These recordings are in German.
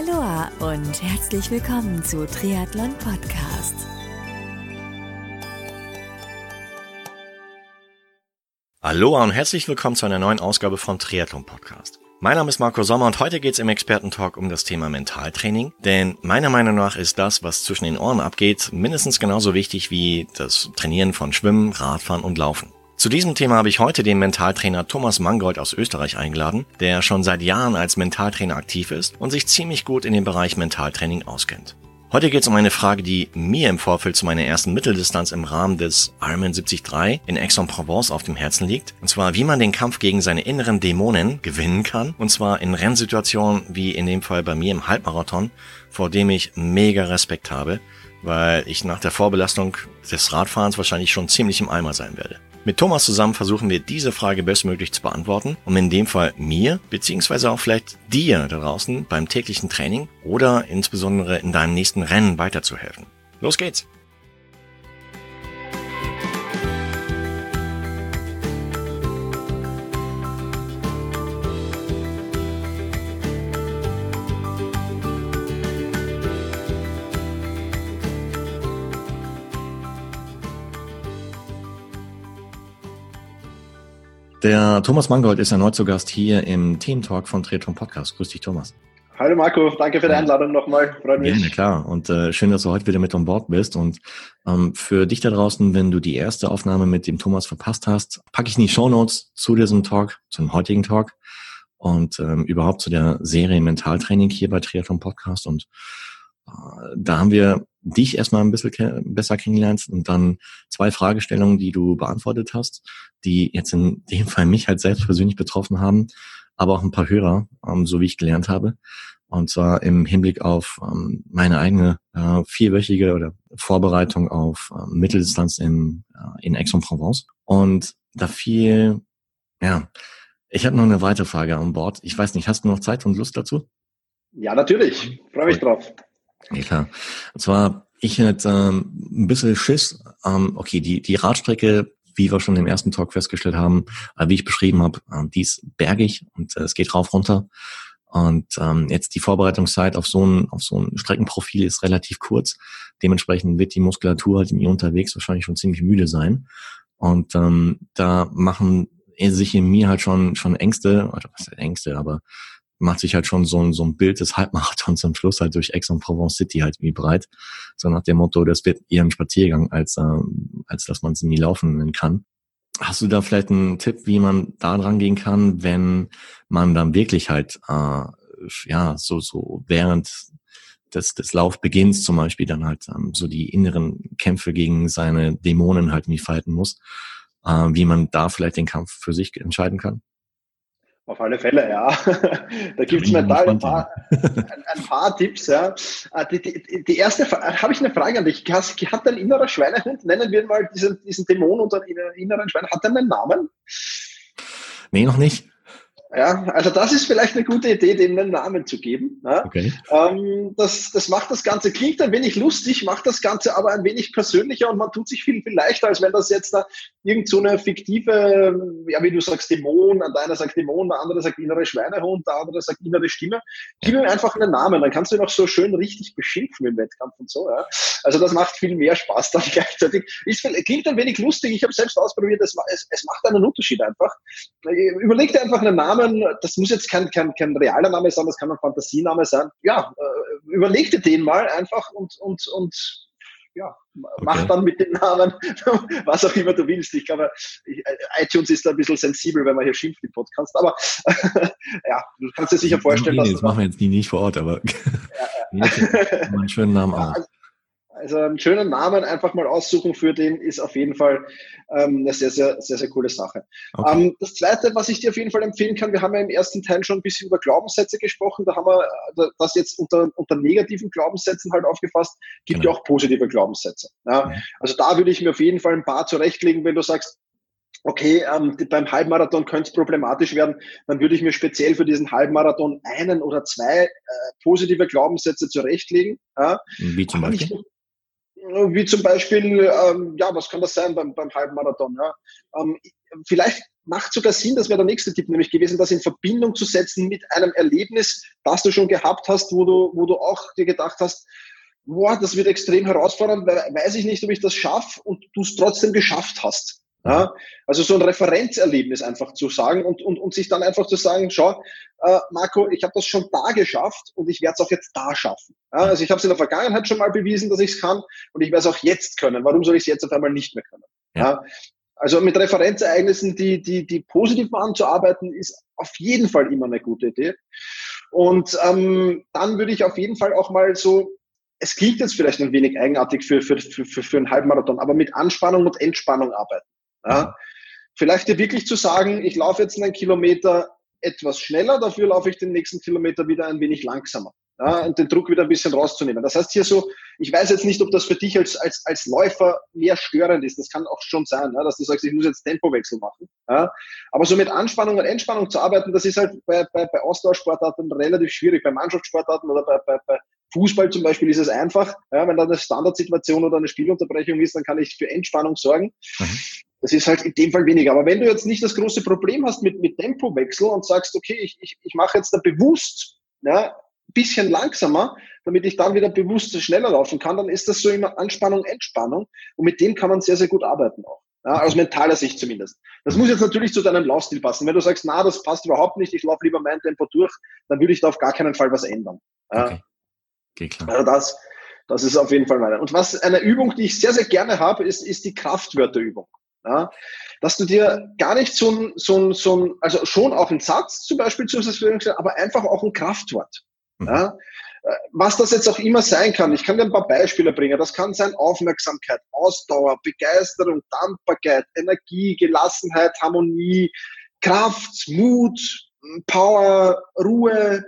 Aloha und herzlich willkommen zu Triathlon Podcast. Aloha und herzlich willkommen zu einer neuen Ausgabe vom Triathlon Podcast. Mein Name ist Marco Sommer und heute geht es im Expertentalk um das Thema Mentaltraining. Denn meiner Meinung nach ist das, was zwischen den Ohren abgeht, mindestens genauso wichtig wie das Trainieren von Schwimmen, Radfahren und Laufen. Zu diesem Thema habe ich heute den Mentaltrainer Thomas Mangold aus Österreich eingeladen, der schon seit Jahren als Mentaltrainer aktiv ist und sich ziemlich gut in dem Bereich Mentaltraining auskennt. Heute geht es um eine Frage, die mir im Vorfeld zu meiner ersten Mitteldistanz im Rahmen des Ironman 73 in Aix-en-Provence auf dem Herzen liegt. Und zwar, wie man den Kampf gegen seine inneren Dämonen gewinnen kann. Und zwar in Rennsituationen wie in dem Fall bei mir im Halbmarathon, vor dem ich mega Respekt habe, weil ich nach der Vorbelastung des Radfahrens wahrscheinlich schon ziemlich im Eimer sein werde. Mit Thomas zusammen versuchen wir diese Frage bestmöglich zu beantworten, um in dem Fall mir, beziehungsweise auch vielleicht dir da draußen beim täglichen Training oder insbesondere in deinem nächsten Rennen weiterzuhelfen. Los geht's! Der Thomas Mangold ist erneut zu Gast hier im Thementalk von Triathlon Podcast. Grüß dich, Thomas. Hallo Marco, danke für die Einladung nochmal. Freut mich. Gerne, klar. Und äh, schön, dass du heute wieder mit an Bord bist. Und ähm, für dich da draußen, wenn du die erste Aufnahme mit dem Thomas verpasst hast, packe ich in die Show Notes zu diesem Talk, zum heutigen Talk und ähm, überhaupt zu der Serie Mentaltraining hier bei Triathlon Podcast. Und da haben wir dich erstmal ein bisschen besser kennengelernt und dann zwei Fragestellungen, die du beantwortet hast, die jetzt in dem Fall mich halt selbst persönlich betroffen haben, aber auch ein paar Hörer, ähm, so wie ich gelernt habe. Und zwar im Hinblick auf ähm, meine eigene äh, vierwöchige oder Vorbereitung auf äh, Mitteldistanz in, äh, in Aix-en-Provence. Und da fiel, ja, ich habe noch eine weitere Frage an Bord. Ich weiß nicht, hast du noch Zeit und Lust dazu? Ja, natürlich. Freue mich drauf. Ja, klar. Und zwar, ich hätte ähm, ein bisschen Schiss. Ähm, okay, die, die Radstrecke, wie wir schon im ersten Talk festgestellt haben, äh, wie ich beschrieben habe, äh, die ist bergig und äh, es geht rauf runter. Und ähm, jetzt die Vorbereitungszeit auf so ein auf so ein Streckenprofil ist relativ kurz. Dementsprechend wird die Muskulatur halt in mir unterwegs wahrscheinlich schon ziemlich müde sein. Und ähm, da machen sich in mir halt schon schon Ängste, oder was Ängste, aber macht sich halt schon so ein, so ein Bild des Halbmarathons am Schluss halt durch Aix-en-Provence City halt wie breit. So nach dem Motto, das wird eher ein Spaziergang, als, äh, als dass man es nie laufen kann. Hast du da vielleicht einen Tipp, wie man da dran gehen kann, wenn man dann wirklich halt, äh, ja, so, so während des, des Laufbeginns zum Beispiel dann halt ähm, so die inneren Kämpfe gegen seine Dämonen halt nie fighten muss, äh, wie man da vielleicht den Kampf für sich entscheiden kann? Auf alle Fälle, ja. da gibt es mental ein paar, ein, ein, paar Tipps. Ja. Ah, die, die, die erste habe ich eine Frage an dich. Hat dein innerer Schweinehund, nennen wir mal diesen, diesen Dämon unter inneren Schweinehund, hat der einen Namen? Nee, noch nicht. Ja, also das ist vielleicht eine gute Idee, dem einen Namen zu geben. Ja. Okay. Ähm, das, das macht das Ganze, klingt ein wenig lustig, macht das Ganze aber ein wenig persönlicher und man tut sich viel, viel leichter, als wenn das jetzt da irgend so eine fiktive, ja, wie du sagst, Dämon, der eine sagt Dämon, der andere sagt innere Schweinehund, der andere sagt innere Stimme. Gib ihm einfach einen Namen, dann kannst du ihn auch so schön richtig beschimpfen im Wettkampf und so. Ja. Also das macht viel mehr Spaß dann gleichzeitig. Ist, klingt ein wenig lustig, ich habe selbst ausprobiert, es, es, es macht einen Unterschied einfach. Überleg dir einfach einen Namen, Namen, das muss jetzt kein, kein, kein realer Name sein, das kann ein Fantasiename sein. Ja, äh, überleg dir den mal einfach und, und, und ja, okay. mach dann mit dem Namen, was auch immer du willst. Ich glaube, äh, iTunes ist da ein bisschen sensibel, wenn man hier schimpft im Podcast. Aber ja, du kannst dir sicher vorstellen, dass. Das machen wir jetzt nie nicht vor Ort, aber ja, ja. einen schönen Namen auch. Also, also einen schönen Namen einfach mal aussuchen für den ist auf jeden Fall ähm, eine sehr, sehr, sehr, sehr coole Sache. Okay. Ähm, das Zweite, was ich dir auf jeden Fall empfehlen kann, wir haben ja im ersten Teil schon ein bisschen über Glaubenssätze gesprochen, da haben wir das jetzt unter, unter negativen Glaubenssätzen halt aufgefasst, gibt genau. ja auch positive Glaubenssätze. Ja? Mhm. Also da würde ich mir auf jeden Fall ein paar zurechtlegen, wenn du sagst, okay, ähm, beim Halbmarathon könnte es problematisch werden, dann würde ich mir speziell für diesen Halbmarathon einen oder zwei äh, positive Glaubenssätze zurechtlegen. Ja? Wie zum Beispiel? Wie zum Beispiel, ähm, ja, was kann das sein beim, beim Halbmarathon? Ja? Ähm, vielleicht macht sogar Sinn, das wäre der nächste Tipp nämlich gewesen, das in Verbindung zu setzen mit einem Erlebnis, das du schon gehabt hast, wo du, wo du auch dir gedacht hast, boah, das wird extrem herausfordernd, weiß ich nicht, ob ich das schaffe und du es trotzdem geschafft hast. Ja, also so ein Referenzerlebnis einfach zu sagen und, und, und sich dann einfach zu sagen, schau, äh, Marco, ich habe das schon da geschafft und ich werde es auch jetzt da schaffen. Ja, also ich habe es in der Vergangenheit schon mal bewiesen, dass ich es kann und ich werde es auch jetzt können. Warum soll ich es jetzt auf einmal nicht mehr können? Ja. ja. Also mit Referenzereignissen, die, die, die positiv waren, zu arbeiten, ist auf jeden Fall immer eine gute Idee. Und ähm, dann würde ich auf jeden Fall auch mal so es klingt jetzt vielleicht ein wenig eigenartig für, für, für, für einen Halbmarathon, aber mit Anspannung und Entspannung arbeiten. Ja? Vielleicht dir wirklich zu sagen, ich laufe jetzt einen Kilometer etwas schneller, dafür laufe ich den nächsten Kilometer wieder ein wenig langsamer. Ja, und den Druck wieder ein bisschen rauszunehmen. Das heißt hier so, ich weiß jetzt nicht, ob das für dich als, als, als Läufer mehr störend ist. Das kann auch schon sein, ja, dass du sagst, ich muss jetzt Tempowechsel machen. Ja. Aber so mit Anspannung und Entspannung zu arbeiten, das ist halt bei, bei, bei Ausdauersportarten relativ schwierig. Bei Mannschaftssportarten oder bei, bei, bei Fußball zum Beispiel ist es einfach. Ja, wenn da eine Standardsituation oder eine Spielunterbrechung ist, dann kann ich für Entspannung sorgen. Mhm. Das ist halt in dem Fall weniger. Aber wenn du jetzt nicht das große Problem hast mit, mit Tempowechsel und sagst, okay, ich, ich, ich mache jetzt da bewusst ja, ein bisschen langsamer, damit ich dann wieder bewusst schneller laufen kann, dann ist das so immer Anspannung, Entspannung. Und mit dem kann man sehr, sehr gut arbeiten auch. Ja, aus mentaler Sicht zumindest. Das muss jetzt natürlich zu deinem Laufstil passen. Wenn du sagst, na, das passt überhaupt nicht, ich laufe lieber mein Tempo durch, dann würde ich da auf gar keinen Fall was ändern. Ja. Okay. okay klar. Also das, das ist auf jeden Fall meine. Und was eine Übung, die ich sehr, sehr gerne habe, ist, ist die Kraftwörterübung. Ja, dass du dir gar nicht so ein, so ein, so ein, also schon auch einen Satz zum Beispiel zur Verfügung stellst, aber einfach auch ein Kraftwort. Mhm. Ja, äh, was das jetzt auch immer sein kann, ich kann dir ein paar Beispiele bringen. Das kann sein Aufmerksamkeit, Ausdauer, Begeisterung, Dankbarkeit, Energie, Gelassenheit, Harmonie, Kraft, Mut, Power, Ruhe,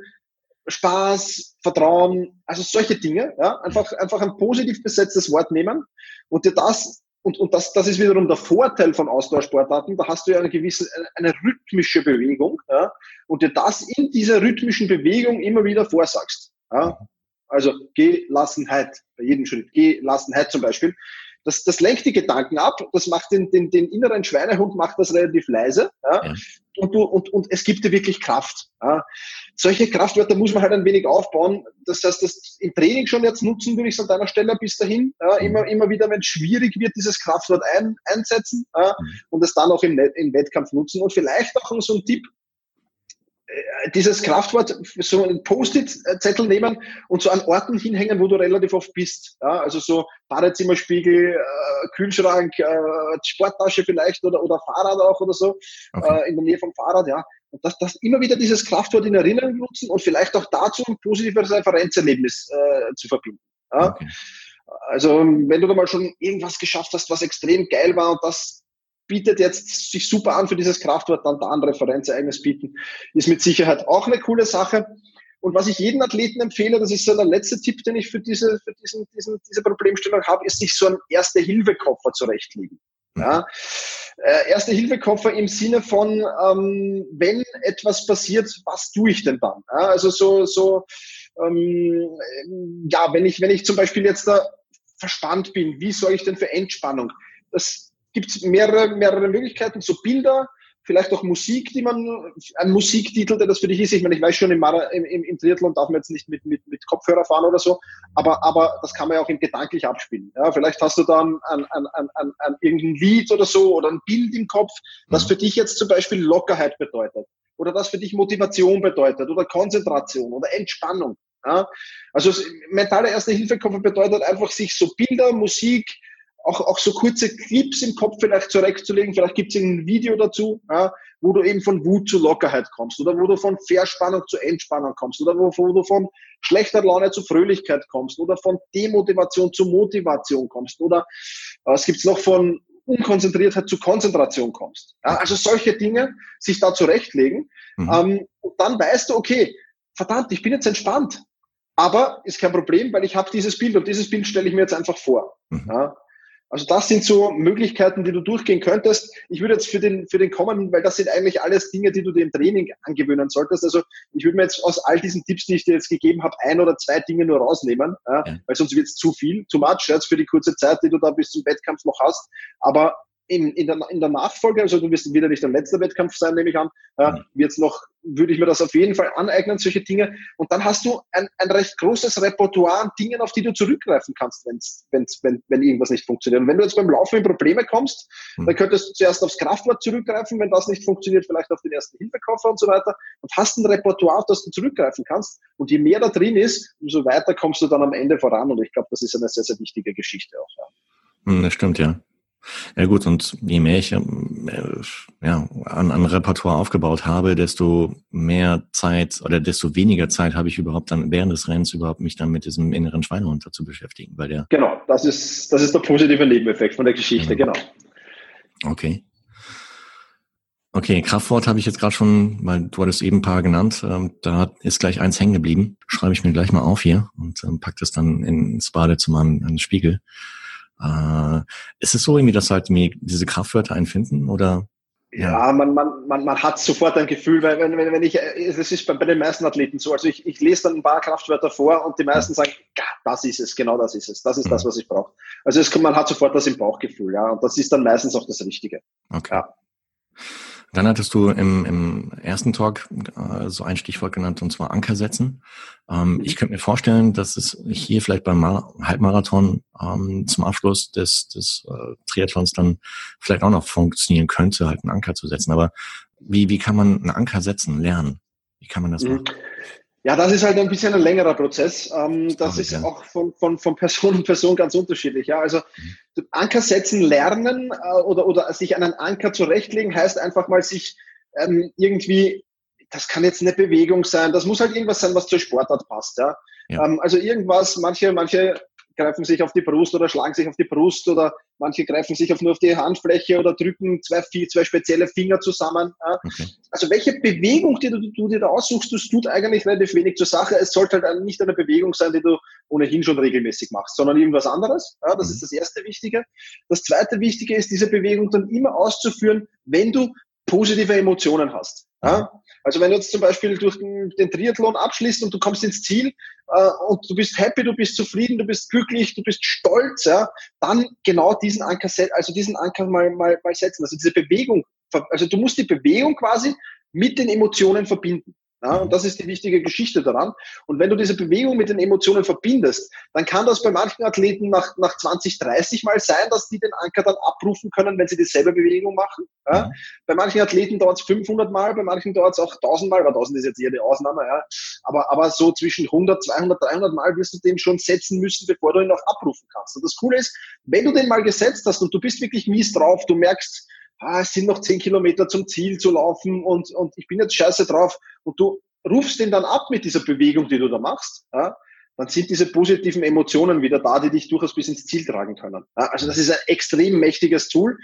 Spaß, Vertrauen, also solche Dinge. Ja? Einfach, einfach ein positiv besetztes Wort nehmen und dir das und, und das, das ist wiederum der Vorteil von Ausdauersportarten. Da hast du ja eine gewisse, eine, rhythmische Bewegung, ja, und dir das in dieser rhythmischen Bewegung immer wieder vorsagst. Ja. Also Gelassenheit bei jedem Schritt. Gelassenheit zum Beispiel. Das, das lenkt die Gedanken ab, das macht den, den, den inneren Schweinehund macht das relativ leise. Ja? ja. Und, du, und, und es gibt dir wirklich Kraft. Ja? Solche Kraftwörter muss man halt ein wenig aufbauen. Das heißt, das im Training schon jetzt nutzen würde ich es an deiner Stelle bis dahin. Ja? Mhm. Immer, immer wieder, wenn es schwierig wird, dieses Kraftwort ein, einsetzen ja? Mhm. und es dann auch im, im Wettkampf nutzen. Und vielleicht auch so ein Tipp, dieses Kraftwort, so ein Post-it-Zettel nehmen und so an Orten hinhängen, wo du relativ oft bist. Ja, also so Badezimmerspiegel, äh, Kühlschrank, äh, Sporttasche vielleicht oder, oder Fahrrad auch oder so, okay. äh, in der Nähe vom Fahrrad, ja. Und das, das immer wieder dieses Kraftwort in Erinnerung nutzen und vielleicht auch dazu ein positives Referenzerlebnis äh, zu verbinden. Ja. Okay. Also wenn du da mal schon irgendwas geschafft hast, was extrem geil war und das bietet jetzt sich super an für dieses Kraftwort, dann da ein Referenzereignis bieten, ist mit Sicherheit auch eine coole Sache. Und was ich jedem Athleten empfehle, das ist so der letzte Tipp, den ich für diese, für diesen, diesen, diese Problemstellung habe, ist sich so ein Erste-Hilfe-Koffer zurechtlegen. Ja, äh, Erste-Hilfe-Koffer im Sinne von, ähm, wenn etwas passiert, was tue ich denn dann? Ja, also so, so, ähm, ja, wenn ich, wenn ich zum Beispiel jetzt da verspannt bin, wie soll ich denn für Entspannung? Das gibt es mehrere, mehrere Möglichkeiten, so Bilder, vielleicht auch Musik, die man, ein Musiktitel, der das für dich ist. Ich meine, ich weiß schon, im, Mara, im, im Triathlon darf man jetzt nicht mit, mit, mit Kopfhörer fahren oder so, aber, aber das kann man ja auch gedanklich abspielen. Ja, vielleicht hast du dann ein, ein, ein, ein, ein, irgendein Lied oder so oder ein Bild im Kopf, das mhm. für dich jetzt zum Beispiel Lockerheit bedeutet oder das für dich Motivation bedeutet oder Konzentration oder Entspannung. Ja? Also mentale Erste-Hilfe-Koffer bedeutet einfach, sich so Bilder, Musik, auch, auch so kurze Clips im Kopf vielleicht zurechtzulegen. Vielleicht gibt es ein Video dazu, ja, wo du eben von Wut zu Lockerheit kommst oder wo du von Verspannung zu Entspannung kommst oder wo, wo du von schlechter Laune zu Fröhlichkeit kommst oder von Demotivation zu Motivation kommst oder äh, es gibt noch von Unkonzentriertheit zu Konzentration kommst. Ja, also solche Dinge sich da zurechtlegen mhm. ähm, und dann weißt du, okay, verdammt, ich bin jetzt entspannt. Aber ist kein Problem, weil ich habe dieses Bild und dieses Bild stelle ich mir jetzt einfach vor. Mhm. Ja, also das sind so Möglichkeiten, die du durchgehen könntest. Ich würde jetzt für den, für den kommenden, weil das sind eigentlich alles Dinge, die du dir im Training angewöhnen solltest. Also ich würde mir jetzt aus all diesen Tipps, die ich dir jetzt gegeben habe, ein oder zwei Dinge nur rausnehmen, ja, weil sonst wird es zu viel, zu much, jetzt für die kurze Zeit, die du da bis zum Wettkampf noch hast. Aber in, in, der, in der Nachfolge, also du wirst wieder nicht der letzte Wettkampf sein, nehme ich an, äh, wird noch, würde ich mir das auf jeden Fall aneignen, solche Dinge. Und dann hast du ein, ein recht großes Repertoire an Dingen, auf die du zurückgreifen kannst, wenn's, wenn's, wenn, wenn irgendwas nicht funktioniert. Und wenn du jetzt beim Laufen in Probleme kommst, mhm. dann könntest du zuerst aufs Kraftwort zurückgreifen, wenn das nicht funktioniert, vielleicht auf den ersten Hilfekoffer und so weiter. Und hast ein Repertoire, auf das du zurückgreifen kannst. Und je mehr da drin ist, umso weiter kommst du dann am Ende voran. Und ich glaube, das ist eine sehr, sehr wichtige Geschichte auch. Ja. Hm, das stimmt, ja. Ja gut, und je mehr ich äh, ja, an, an Repertoire aufgebaut habe, desto mehr Zeit oder desto weniger Zeit habe ich überhaupt dann während des Rennens überhaupt mich dann mit diesem inneren Schweinehund zu beschäftigen. Weil der genau, das ist, das ist der positive Nebeneffekt von der Geschichte, genau. genau. Okay. Okay, Kraftwort habe ich jetzt gerade schon, weil du hattest eben ein paar genannt. Ähm, da ist gleich eins hängen geblieben. Schreibe ich mir gleich mal auf hier und ähm, pack das dann ins Badezimmer an den Spiegel. Äh, ist es so irgendwie, dass halt mir diese Kraftwörter einfinden oder? Ja, ja man, man, man, man hat sofort ein Gefühl, weil wenn, wenn, wenn ich, das ist bei, bei den meisten Athleten so, also ich, ich lese dann ein paar Kraftwörter vor und die meisten sagen, das ist es, genau das ist es, das ist das, was ich brauche. Also es, man hat sofort das im Bauchgefühl, ja, und das ist dann meistens auch das Richtige. Okay. Ja. Dann hattest du im, im ersten Talk äh, so ein Stichwort genannt, und zwar Anker setzen. Ähm, mhm. Ich könnte mir vorstellen, dass es hier vielleicht beim Mar Halbmarathon ähm, zum Abschluss des, des äh, Triathlons dann vielleicht auch noch funktionieren könnte, halt einen Anker zu setzen. Aber wie, wie kann man einen Anker setzen, lernen? Wie kann man das mhm. machen? Ja, das ist halt ein bisschen ein längerer Prozess. Ähm, das ist ja. auch von, von, von Person zu Person ganz unterschiedlich. Ja, also mhm. Anker setzen lernen äh, oder, oder sich einen Anker zurechtlegen heißt einfach mal sich ähm, irgendwie, das kann jetzt eine Bewegung sein, das muss halt irgendwas sein, was zur Sportart passt. Ja, ja. Ähm, also irgendwas, manche, manche greifen sich auf die Brust oder schlagen sich auf die Brust oder manche greifen sich auf nur auf die Handfläche oder drücken zwei, zwei spezielle Finger zusammen. Okay. Also welche Bewegung, die du, du dir da aussuchst, das tut eigentlich relativ wenig zur Sache. Es sollte halt nicht eine Bewegung sein, die du ohnehin schon regelmäßig machst, sondern irgendwas anderes. Ja, das mhm. ist das erste Wichtige. Das zweite Wichtige ist, diese Bewegung dann immer auszuführen, wenn du positive Emotionen hast. Ja? Also wenn du jetzt zum Beispiel durch den, den Triathlon abschließt und du kommst ins Ziel äh, und du bist happy, du bist zufrieden, du bist glücklich, du bist stolz, ja, dann genau diesen Anker, also diesen Anker mal, mal, mal setzen. Also diese Bewegung, also du musst die Bewegung quasi mit den Emotionen verbinden. Ja, und das ist die wichtige Geschichte daran. Und wenn du diese Bewegung mit den Emotionen verbindest, dann kann das bei manchen Athleten nach, nach 20, 30 Mal sein, dass die den Anker dann abrufen können, wenn sie dieselbe Bewegung machen. Ja. Mhm. Bei manchen Athleten dauert es 500 Mal, bei manchen dauert es auch 1000 Mal, aber 1000 ist jetzt eher die Ausnahme. Ja. Aber, aber so zwischen 100, 200, 300 Mal wirst du den schon setzen müssen, bevor du ihn auch abrufen kannst. Und das Coole ist, wenn du den mal gesetzt hast und du bist wirklich mies drauf, du merkst, ah, es sind noch zehn Kilometer zum Ziel zu laufen und, und ich bin jetzt scheiße drauf und du rufst ihn dann ab mit dieser Bewegung, die du da machst, ja, dann sind diese positiven Emotionen wieder da, die dich durchaus bis ins Ziel tragen können. Ja, also das ist ein extrem mächtiges Tool.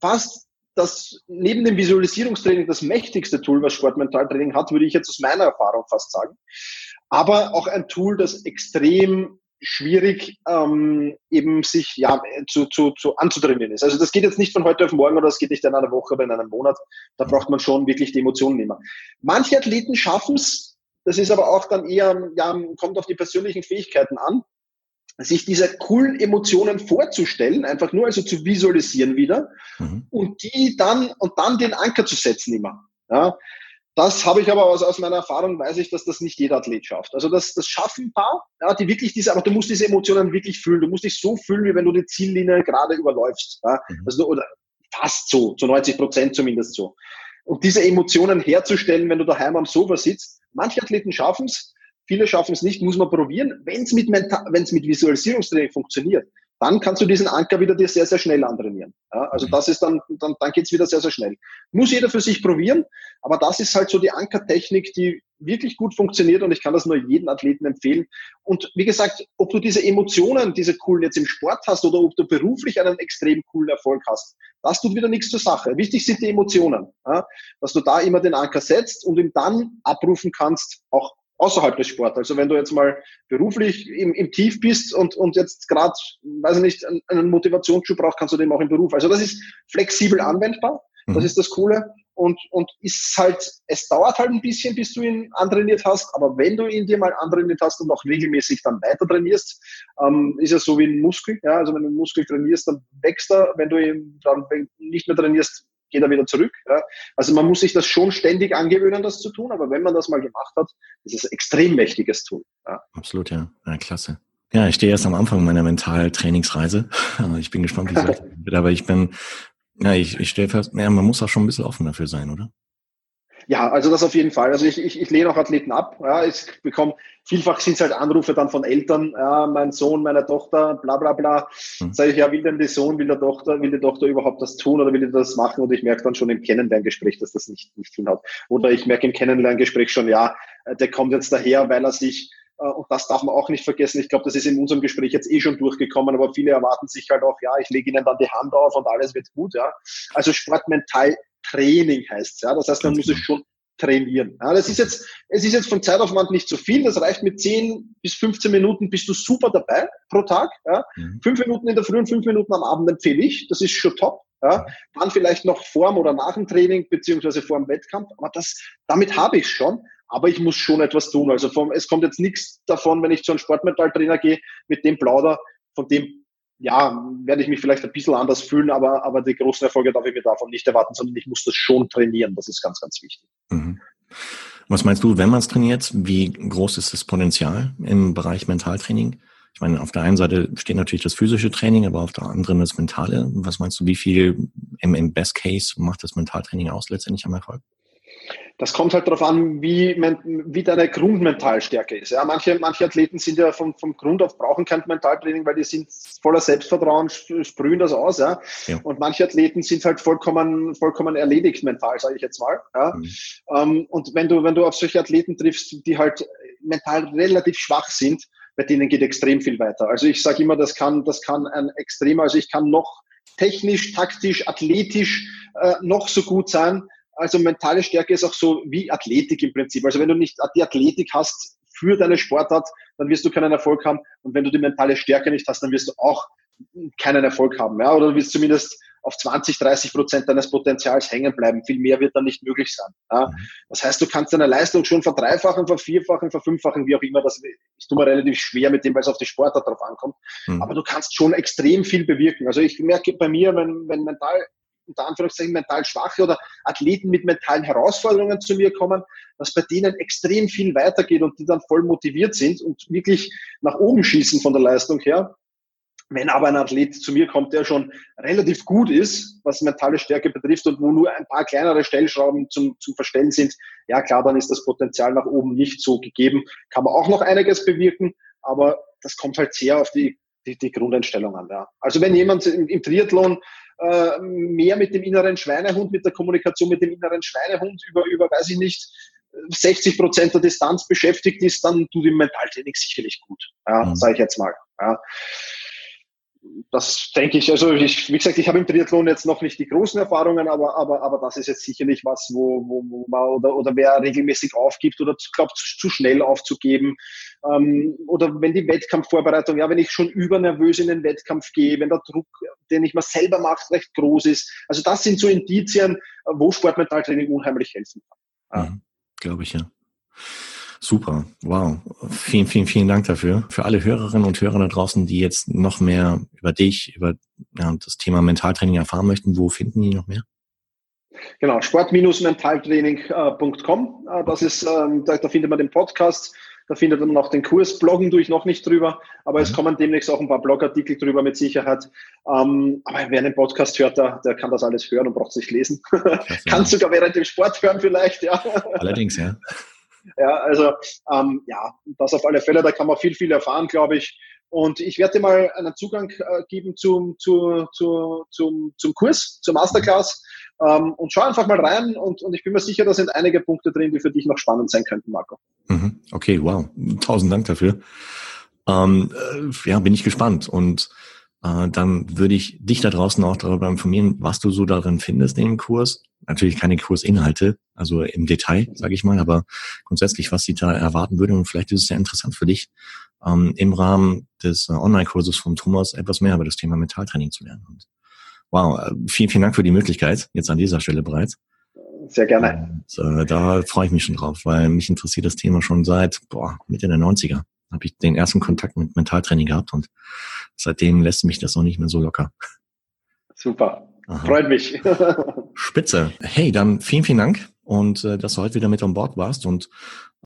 Fast das neben dem Visualisierungstraining das mächtigste Tool, was Sportmentaltraining hat, würde ich jetzt aus meiner Erfahrung fast sagen. Aber auch ein Tool, das extrem schwierig ähm, eben sich ja zu, zu, zu anzutrainieren ist. Also das geht jetzt nicht von heute auf morgen oder das geht nicht in einer Woche oder in einem Monat. Da braucht man schon wirklich die Emotionen immer. Manche Athleten schaffen es, das ist aber auch dann eher, ja, kommt auf die persönlichen Fähigkeiten an, sich diese coolen Emotionen vorzustellen, einfach nur also zu visualisieren wieder mhm. und die dann und dann den Anker zu setzen immer. Ja, das habe ich aber aus, aus meiner Erfahrung, weiß ich, dass das nicht jeder Athlet schafft. Also das, das schaffen ein paar, ja, die wirklich diese, aber du musst diese Emotionen wirklich fühlen. Du musst dich so fühlen, wie wenn du die Ziellinie gerade überläufst. Ja. Mhm. Also, oder fast so, zu 90 Prozent zumindest so. Und diese Emotionen herzustellen, wenn du daheim am Sofa sitzt, manche Athleten schaffen es, viele schaffen es nicht, muss man probieren. Wenn es mit, wenn es mit Visualisierungstraining funktioniert, dann kannst du diesen Anker wieder dir sehr, sehr schnell antrainieren. Ja, also mhm. das ist dann, dann, dann geht's wieder sehr, sehr schnell. Muss jeder für sich probieren, aber das ist halt so die Ankertechnik, die wirklich gut funktioniert und ich kann das nur jedem Athleten empfehlen. Und wie gesagt, ob du diese Emotionen, diese coolen jetzt im Sport hast oder ob du beruflich einen extrem coolen Erfolg hast, das tut wieder nichts zur Sache. Wichtig sind die Emotionen, ja, dass du da immer den Anker setzt und ihn dann abrufen kannst, auch außerhalb des Sports. Also wenn du jetzt mal beruflich im, im Tief bist und, und jetzt gerade, weiß ich nicht, einen Motivationsschub brauchst, kannst du dem auch im Beruf. Also das ist flexibel anwendbar. Das mhm. ist das Coole. und, und ist halt, es dauert halt ein bisschen, bis du ihn antrainiert hast, aber wenn du ihn dir mal antrainiert hast und auch regelmäßig dann weiter trainierst, ähm, ist es so wie ein Muskel, ja, also wenn du einen Muskel trainierst, dann wächst er, wenn du ihn dann nicht mehr trainierst, geht er wieder zurück. Ja. Also man muss sich das schon ständig angewöhnen, das zu tun, aber wenn man das mal gemacht hat, ist es extrem mächtiges Tool. Ja. Absolut, ja. ja. Klasse. Ja, ich stehe erst am Anfang meiner Mental-Trainingsreise. Ich bin gespannt, wie es wird. Aber ich bin, ja, ich, ich stelle fest, ja, man muss auch schon ein bisschen offen dafür sein, oder? Ja, also das auf jeden Fall. Also ich, ich, ich lehne auch Athleten ab. Ja, ich bekomme, vielfach sind es halt Anrufe dann von Eltern, ja, mein Sohn, meine Tochter, bla bla bla. Hm. Sage ich, ja, will denn die Sohn, will der Tochter, will die Tochter überhaupt das tun oder will die das machen? Und ich merke dann schon im Kennenlerngespräch, dass das nicht, nicht hinhaut. Oder ich merke im Kennenlerngespräch schon, ja, der kommt jetzt daher, weil er sich äh, und das darf man auch nicht vergessen. Ich glaube, das ist in unserem Gespräch jetzt eh schon durchgekommen, aber viele erwarten sich halt auch, ja, ich lege ihnen dann die Hand auf und alles wird gut, ja. Also Sportmental Training heißt ja. Das heißt, man muss es schon trainieren. Ja, das ist jetzt, es ist jetzt von Zeitaufwand nicht so viel. Das reicht mit 10 bis 15 Minuten bist du super dabei pro Tag. Ja. Mhm. Fünf Minuten in der Früh und fünf Minuten am Abend empfehle ich. Das ist schon top. Ja. Dann vielleicht noch vorm oder nach dem Training beziehungsweise vor dem Wettkampf. Aber das, damit habe ich schon. Aber ich muss schon etwas tun. Also vom, es kommt jetzt nichts davon, wenn ich zu einem Sportmetalltrainer gehe, mit dem Plauder, von dem ja, werde ich mich vielleicht ein bisschen anders fühlen, aber, aber die großen Erfolge darf ich mir davon nicht erwarten, sondern ich muss das schon trainieren. Das ist ganz, ganz wichtig. Mhm. Was meinst du, wenn man es trainiert, wie groß ist das Potenzial im Bereich Mentaltraining? Ich meine, auf der einen Seite steht natürlich das physische Training, aber auf der anderen das Mentale. Was meinst du, wie viel im, im Best Case macht das Mentaltraining aus letztendlich am Erfolg? Das kommt halt darauf an, wie, wie deine Grundmentalstärke ist. Ja, manche, manche Athleten sind ja vom, vom Grund auf brauchen kein Mentaltraining, weil die sind voller Selbstvertrauen, sprühen das aus. Ja? ja. Und manche Athleten sind halt vollkommen, vollkommen erledigt mental, sage ich jetzt mal. Ja? Mhm. Ähm, und wenn du, wenn du auf solche Athleten triffst, die halt mental relativ schwach sind, bei denen geht extrem viel weiter. Also ich sage immer, das kann, das kann ein extremer, also ich kann noch technisch, taktisch, athletisch äh, noch so gut sein, also mentale Stärke ist auch so wie Athletik im Prinzip. Also wenn du nicht die Athletik hast für deine Sportart, dann wirst du keinen Erfolg haben. Und wenn du die mentale Stärke nicht hast, dann wirst du auch keinen Erfolg haben. Ja? Oder du wirst zumindest auf 20, 30 Prozent deines Potenzials hängen bleiben. Viel mehr wird dann nicht möglich sein. Ja? Mhm. Das heißt, du kannst deine Leistung schon verdreifachen, vervierfachen, verfünffachen, wie auch immer. Das ist immer relativ schwer mit dem, weil es auf die Sportart drauf ankommt. Mhm. Aber du kannst schon extrem viel bewirken. Also ich merke bei mir, wenn, wenn mental unter Anführungszeichen mental schwache oder Athleten mit mentalen Herausforderungen zu mir kommen, dass bei denen extrem viel weitergeht und die dann voll motiviert sind und wirklich nach oben schießen von der Leistung her. Wenn aber ein Athlet zu mir kommt, der schon relativ gut ist, was mentale Stärke betrifft und wo nur ein paar kleinere Stellschrauben zum, zum Verstellen sind, ja klar, dann ist das Potenzial nach oben nicht so gegeben. Kann man auch noch einiges bewirken, aber das kommt halt sehr auf die, die, die Grundeinstellung an. Ja. Also wenn jemand im, im Triathlon äh, mehr mit dem inneren Schweinehund, mit der Kommunikation mit dem inneren Schweinehund über, über weiß ich nicht, 60 Prozent der Distanz beschäftigt ist, dann tut ihm Mentaltraining sicherlich gut, ja, mhm. sage ich jetzt mal. Ja das denke ich, also ich, wie gesagt, ich habe im Triathlon jetzt noch nicht die großen Erfahrungen, aber, aber, aber das ist jetzt sicherlich was, wo, wo, wo man oder, oder wer regelmäßig aufgibt oder glaubt, zu, zu schnell aufzugeben. Ähm, oder wenn die Wettkampfvorbereitung, ja, wenn ich schon übernervös in den Wettkampf gehe, wenn der Druck, den ich mir selber mache, recht groß ist. Also das sind so Indizien, wo Sportmentaltraining unheimlich helfen kann. Mhm, Glaube ich, ja. Super, wow. Vielen, vielen, vielen Dank dafür. Für alle Hörerinnen und Hörer da draußen, die jetzt noch mehr über dich, über ja, das Thema Mentaltraining erfahren möchten, wo finden die noch mehr? Genau, sport-mentaltraining.com. Äh, das ist, ähm, da, da findet man den Podcast. Da findet man auch den Kurs. Bloggen tue ich noch nicht drüber, aber mhm. es kommen demnächst auch ein paar Blogartikel drüber mit Sicherheit. Ähm, aber wer einen Podcast hört, der, der kann das alles hören und braucht sich lesen. kann sogar während dem Sport hören vielleicht, ja. Allerdings, ja. Ja, also ähm, ja, das auf alle Fälle, da kann man viel, viel erfahren, glaube ich. Und ich werde dir mal einen Zugang äh, geben zum, zu, zu, zum, zum Kurs, zur Masterclass. Ähm, und schau einfach mal rein und, und ich bin mir sicher, da sind einige Punkte drin, die für dich noch spannend sein könnten, Marco. Mhm. Okay, wow. Tausend Dank dafür. Ähm, äh, ja, bin ich gespannt. Und äh, dann würde ich dich da draußen auch darüber informieren, was du so darin findest in dem Kurs. Natürlich keine Kursinhalte, also im Detail, sage ich mal, aber grundsätzlich, was sie da erwarten würde. Und vielleicht ist es ja interessant für dich, ähm, im Rahmen des äh, Online-Kurses von Thomas etwas mehr über das Thema Mentaltraining zu lernen. Und wow, äh, vielen, vielen Dank für die Möglichkeit, jetzt an dieser Stelle bereits. sehr gerne. Und, äh, da freue ich mich schon drauf, weil mich interessiert das Thema schon seit boah, Mitte der 90er. Habe ich den ersten Kontakt mit Mentaltraining gehabt und seitdem lässt mich das noch nicht mehr so locker. Super. Aha. Freut mich. Spitze. Hey, dann vielen, vielen Dank und äh, dass du heute wieder mit an Bord warst und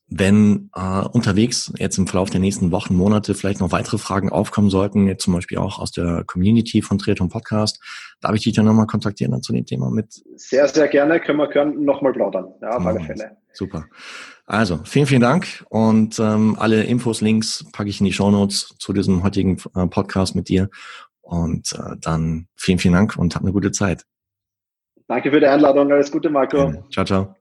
wenn äh, unterwegs jetzt im Verlauf der nächsten Wochen, Monate vielleicht noch weitere Fragen aufkommen sollten, jetzt zum Beispiel auch aus der Community von Triathlon Podcast, darf ich dich dann nochmal kontaktieren dann zu dem Thema mit? Sehr, sehr gerne, können wir können nochmal plaudern, ja, auf alle Fälle. Super. Also, vielen, vielen Dank und ähm, alle Infos, Links packe ich in die Show Notes zu diesem heutigen äh, Podcast mit dir und äh, dann vielen, vielen Dank und hab eine gute Zeit. Danke für die Einladung, alles Gute, Marco. Ciao, ciao.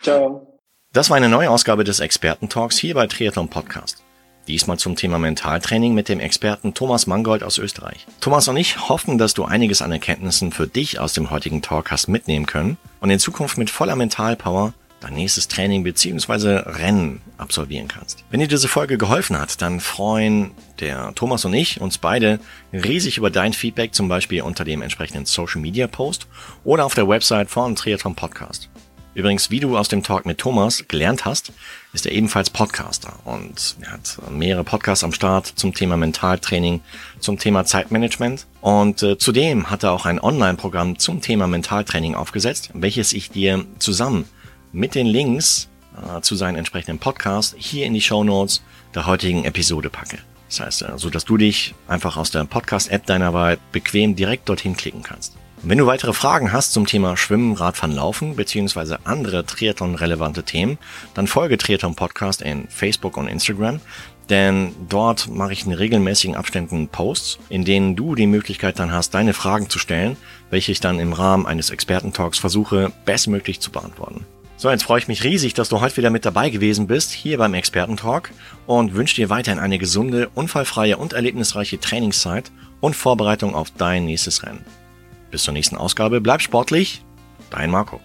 Ciao. Das war eine neue Ausgabe des Experten-Talks hier bei Triathlon Podcast. Diesmal zum Thema Mentaltraining mit dem Experten Thomas Mangold aus Österreich. Thomas und ich hoffen, dass du einiges an Erkenntnissen für dich aus dem heutigen Talk hast mitnehmen können und in Zukunft mit voller Mentalpower dein nächstes Training bzw. Rennen absolvieren kannst. Wenn dir diese Folge geholfen hat, dann freuen der Thomas und ich uns beide riesig über dein Feedback, zum Beispiel unter dem entsprechenden Social Media Post oder auf der Website von Triathlon Podcast. Übrigens, wie du aus dem Talk mit Thomas gelernt hast, ist er ebenfalls Podcaster und er hat mehrere Podcasts am Start zum Thema Mentaltraining, zum Thema Zeitmanagement und äh, zudem hat er auch ein Online-Programm zum Thema Mentaltraining aufgesetzt, welches ich dir zusammen mit den Links äh, zu seinen entsprechenden Podcasts hier in die Show Notes der heutigen Episode packe. Das heißt, äh, so dass du dich einfach aus der Podcast-App deiner Wahl bequem direkt dorthin klicken kannst. Wenn du weitere Fragen hast zum Thema Schwimmen, Radfahren, Laufen bzw. andere Triathlon-relevante Themen, dann folge Triathlon Podcast in Facebook und Instagram, denn dort mache ich in regelmäßigen Abständen Posts, in denen du die Möglichkeit dann hast, deine Fragen zu stellen, welche ich dann im Rahmen eines Expertentalks versuche, bestmöglich zu beantworten. So, jetzt freue ich mich riesig, dass du heute wieder mit dabei gewesen bist, hier beim Expertentalk und wünsche dir weiterhin eine gesunde, unfallfreie und erlebnisreiche Trainingszeit und Vorbereitung auf dein nächstes Rennen. Bis zur nächsten Ausgabe. Bleib sportlich. Dein Marco.